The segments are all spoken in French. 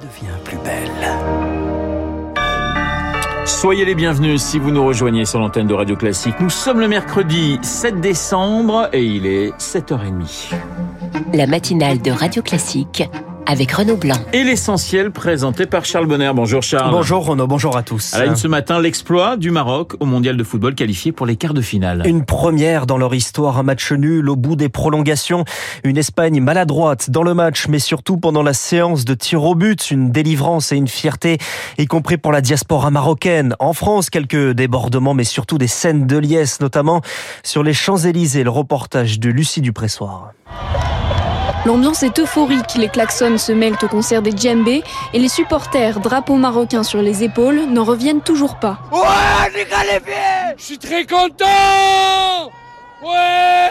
devient plus belle. Soyez les bienvenus si vous nous rejoignez sur l'antenne de Radio Classique. Nous sommes le mercredi 7 décembre et il est 7h30. La matinale de Radio Classique avec Renaud Blanc. Et l'essentiel présenté par Charles Bonner. Bonjour Charles. Bonjour Renaud, bonjour à tous. À la une ce matin, l'exploit du Maroc au mondial de football qualifié pour les quarts de finale. Une première dans leur histoire, un match nul au bout des prolongations. Une Espagne maladroite dans le match, mais surtout pendant la séance de tir au but. Une délivrance et une fierté, y compris pour la diaspora marocaine. En France, quelques débordements, mais surtout des scènes de liesse, notamment sur les Champs-Élysées. Le reportage de Lucie Dupressoir. L'ambiance est euphorique, les klaxons se mêlent au concert des djembés et les supporters, drapeaux marocains sur les épaules, n'en reviennent toujours pas. Ouais, j'ai qualifié Je suis très content. Ouais.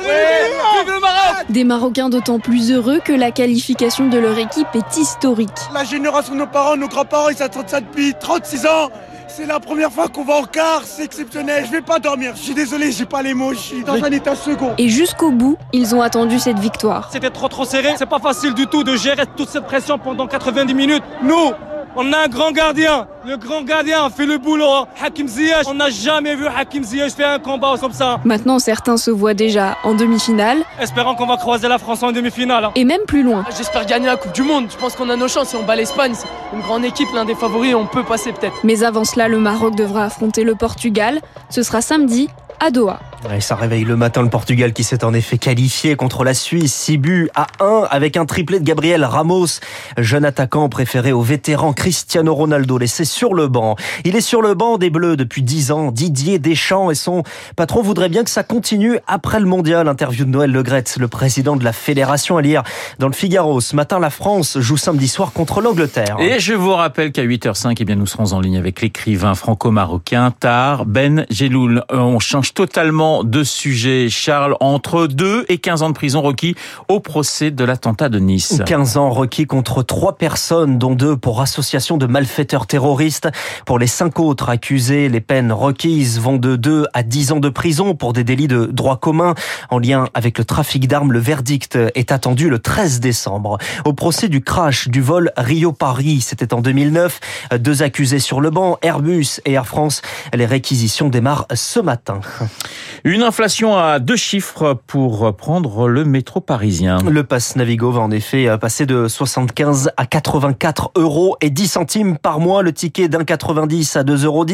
Vive le Maroc. Des Marocains d'autant plus heureux que la qualification de leur équipe est historique. La génération de nos parents, nos grands-parents, ils s'attendent ça depuis 36 ans c'est la première fois qu'on va en quart, c'est exceptionnel. Je vais pas dormir. Je suis désolé, j'ai pas les mots. Je suis dans un état second. Et jusqu'au bout, ils ont attendu cette victoire. C'était trop trop serré. C'est pas facile du tout de gérer toute cette pression pendant 90 minutes. Nous, on a un grand gardien. Le grand gardien fait le boulot. Hakim Ziyech. On n'a jamais vu Hakim Ziyech faire un combat comme ça. Maintenant, certains se voient déjà en demi-finale. Espérons qu'on va croiser la France en demi-finale. Et même plus loin. J'espère gagner la Coupe du Monde. Je pense qu'on a nos chances. Si on bat l'Espagne, c'est une grande équipe, l'un des favoris. On peut passer peut-être. Mais avant cela, le Maroc devra affronter le Portugal. Ce sera samedi à Doha. Et ça réveille le matin le Portugal qui s'est en effet qualifié contre la Suisse, 6 buts à 1 avec un triplé de Gabriel Ramos, jeune attaquant préféré au vétéran Cristiano Ronaldo laissé sur le banc. Il est sur le banc des Bleus depuis 10 ans, Didier Deschamps et son patron voudraient bien que ça continue après le mondial. Interview de Noël Legretz, le président de la fédération à lire dans le Figaro. Ce matin, la France joue samedi soir contre l'Angleterre. Et je vous rappelle qu'à 8h05, eh bien, nous serons en ligne avec l'écrivain franco-marocain Tar Ben Jeloul. Euh, on change totalement de sujet, Charles, entre 2 et 15 ans de prison requis au procès de l'attentat de Nice. 15 ans requis contre trois personnes, dont deux pour association de malfaiteurs terroristes. Pour les cinq autres accusés, les peines requises vont de 2 à 10 ans de prison pour des délits de droit commun en lien avec le trafic d'armes. Le verdict est attendu le 13 décembre. Au procès du crash du vol Rio-Paris, c'était en 2009, deux accusés sur le banc, Airbus et Air France. Les réquisitions démarrent ce matin. Une inflation à deux chiffres pour prendre le métro parisien. Le pass Navigo va en effet passer de 75 à 84 euros et 10 centimes par mois. Le ticket d'un 90 à 2,10 euros.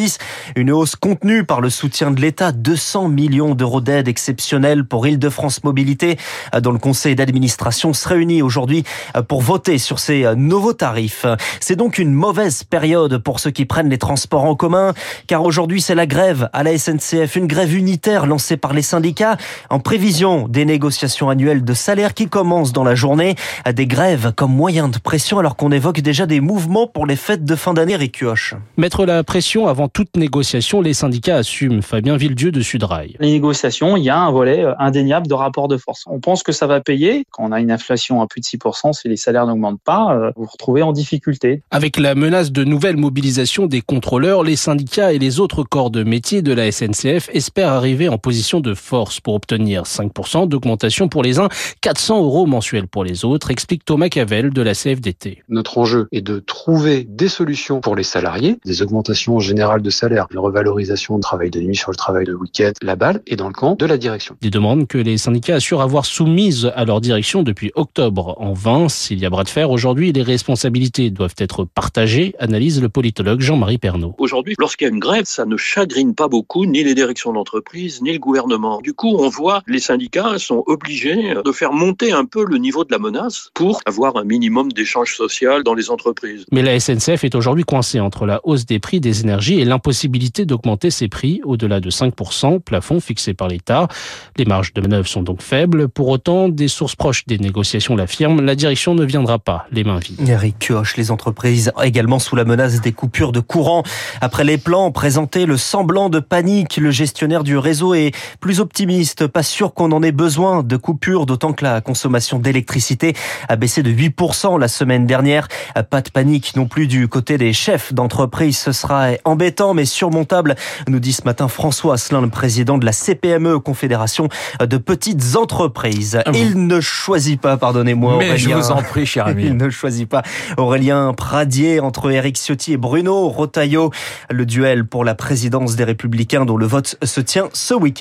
Une hausse contenue par le soutien de l'État. 200 millions d'euros d'aide exceptionnelle pour Île-de-France Mobilité, dont le conseil d'administration se réunit aujourd'hui pour voter sur ces nouveaux tarifs. C'est donc une mauvaise période pour ceux qui prennent les transports en commun, car aujourd'hui c'est la grève à la SNCF, une grève unitaire lancée par les syndicats en prévision des négociations annuelles de salaire qui commencent dans la journée. Des grèves comme moyen de pression alors qu'on évoque déjà des mouvements pour les fêtes de fin d'année Ricioche. Mettre la pression avant toute négociation, les syndicats assument. Fabien Villedieu de Sudrail. Les négociations, il y a un volet indéniable de rapport de force. On pense que ça va payer. Quand on a une inflation à plus de 6%, si les salaires n'augmentent pas, vous vous retrouvez en difficulté. Avec la menace de nouvelles mobilisations des contrôleurs, les syndicats et les autres corps de métier de la SNCF espèrent arriver en position de force pour obtenir 5% d'augmentation pour les uns, 400 euros mensuels pour les autres, explique Thomas Cavel de la CFDT. Notre enjeu est de trouver des solutions pour les salariés, des augmentations générales de salaire, une revalorisation de travail de nuit sur le travail de week-end. La balle est dans le camp de la direction. Des demandes que les syndicats assurent avoir soumises à leur direction depuis octobre. En vain, s'il y a bras de fer aujourd'hui, les responsabilités doivent être partagées, analyse le politologue Jean-Marie Pernaud. Aujourd'hui, lorsqu'il y a une grève, ça ne chagrine pas beaucoup ni les directions d'entreprise, ni le gouvernement. Du coup, on voit les syndicats sont obligés de faire monter un peu le niveau de la menace pour avoir un minimum d'échange social dans les entreprises. Mais la SNCF est aujourd'hui coincée entre la hausse des prix des énergies et l'impossibilité d'augmenter ses prix au-delà de 5%, plafond fixé par l'État. Les marges de manœuvre sont donc faibles. Pour autant, des sources proches des négociations l'affirment, la direction ne viendra pas les mains vides. Eric Kioch, les entreprises également sous la menace des coupures de courant. Après les plans présentés, le semblant de panique, le gestionnaire du réseau est est plus optimiste. Pas sûr qu'on en ait besoin de coupures, d'autant que la consommation d'électricité a baissé de 8% la semaine dernière. Pas de panique non plus du côté des chefs d'entreprise. Ce sera embêtant mais surmontable, nous dit ce matin François Asselin, le président de la CPME, Confédération de petites entreprises. Ah Il ne choisit pas, pardonnez-moi. Mais je vous en prie, cher ami. Il ne choisit pas Aurélien Pradier entre Éric Ciotti et Bruno Rotaillot. Le duel pour la présidence des Républicains dont le vote se tient ce week-end.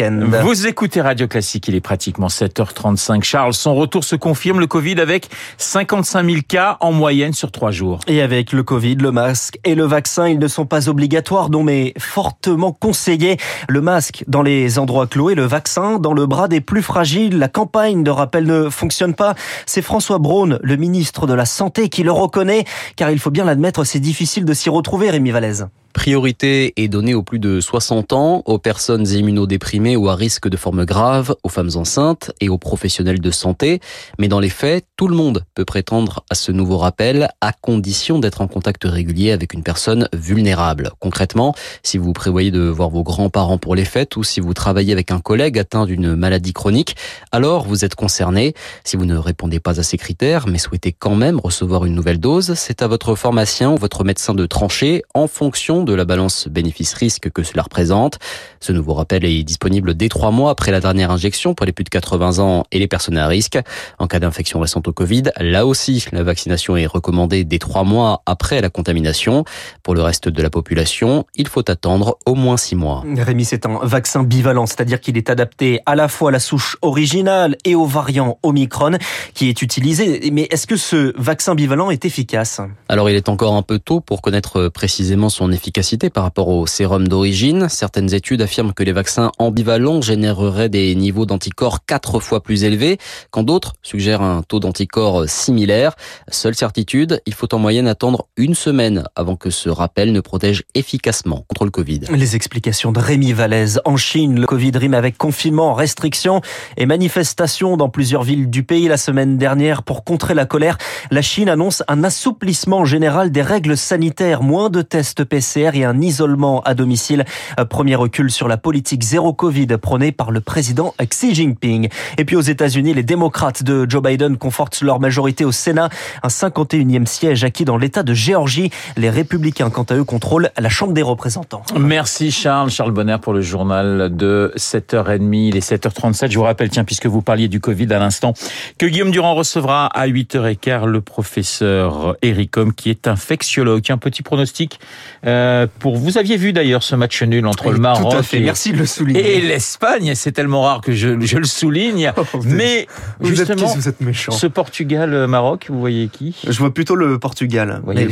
Vous écoutez Radio Classique, il est pratiquement 7h35. Charles, son retour se confirme, le Covid avec 55 000 cas en moyenne sur trois jours. Et avec le Covid, le masque et le vaccin, ils ne sont pas obligatoires, non mais fortement conseillés. Le masque dans les endroits clos et le vaccin dans le bras des plus fragiles. La campagne de rappel ne fonctionne pas. C'est François Braun, le ministre de la Santé, qui le reconnaît, car il faut bien l'admettre, c'est difficile de s'y retrouver, Rémi Vallès. Priorité est donnée aux plus de 60 ans, aux personnes immunodéprimées ou à risque de formes graves, aux femmes enceintes et aux professionnels de santé. Mais dans les faits, tout le monde peut prétendre à ce nouveau rappel à condition d'être en contact régulier avec une personne vulnérable. Concrètement, si vous prévoyez de voir vos grands-parents pour les fêtes ou si vous travaillez avec un collègue atteint d'une maladie chronique, alors vous êtes concerné. Si vous ne répondez pas à ces critères mais souhaitez quand même recevoir une nouvelle dose, c'est à votre pharmacien ou votre médecin de trancher en fonction de la balance bénéfice-risque que cela représente. Ce nouveau rappel est disponible dès trois mois après la dernière injection pour les plus de 80 ans et les personnes à risque. En cas d'infection récente au Covid, là aussi, la vaccination est recommandée dès trois mois après la contamination. Pour le reste de la population, il faut attendre au moins six mois. Rémi, c'est un vaccin bivalent, c'est-à-dire qu'il est adapté à la fois à la souche originale et au variant Omicron qui est utilisé. Mais est-ce que ce vaccin bivalent est efficace? Alors, il est encore un peu tôt pour connaître précisément son efficacité efficacité par rapport au sérum d'origine. Certaines études affirment que les vaccins ambivalents généreraient des niveaux d'anticorps quatre fois plus élevés, quand d'autres suggèrent un taux d'anticorps similaire. Seule certitude, il faut en moyenne attendre une semaine avant que ce rappel ne protège efficacement contre le Covid. Les explications de Rémi Vallès. En Chine, le Covid rime avec confinement, restrictions et manifestations dans plusieurs villes du pays la semaine dernière pour contrer la colère. La Chine annonce un assouplissement général des règles sanitaires, moins de tests PCR et un isolement à domicile. Premier recul sur la politique zéro Covid prônée par le président Xi Jinping. Et puis aux États-Unis, les démocrates de Joe Biden confortent leur majorité au Sénat. Un 51e siège acquis dans l'État de Géorgie. Les républicains, quant à eux, contrôlent la Chambre des représentants. Merci Charles. Charles Bonner pour le journal de 7h30. Il est 7h37. Je vous rappelle, tiens, puisque vous parliez du Covid à l'instant, que Guillaume Durand recevra à 8h15 le professeur Eric Homme, qui est infectiologue. Un petit pronostic. Euh, euh, pour vous aviez vu d'ailleurs ce match nul entre le Maroc et, Merci de le souligner. et l'Espagne. C'est tellement rare que je, je le souligne. Oh, mais vous justement, êtes vous êtes méchant. ce Portugal-Maroc, vous voyez qui? Je vois plutôt le Portugal. Mais...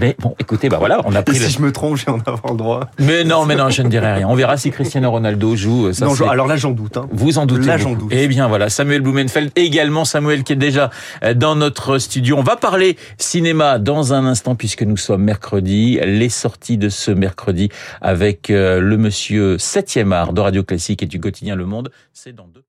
mais... bon, écoutez, bah voilà, on a pris. Et si je me trompe, j'ai en avoir le droit. Mais non, mais non, je ne dirai rien. On verra si Cristiano Ronaldo joue. Ça, non, alors là, j'en doute. Hein. Vous en doutez. Là, j'en doute. Eh bien, voilà, Samuel Blumenfeld également. Samuel qui est déjà euh, dans notre studio. On va parler cinéma dans un instant puisque nous sommes mercredi. Les sorties de ce mercredi avec euh, le monsieur 7e art de Radio Classique et du quotidien Le Monde. C'est dans deux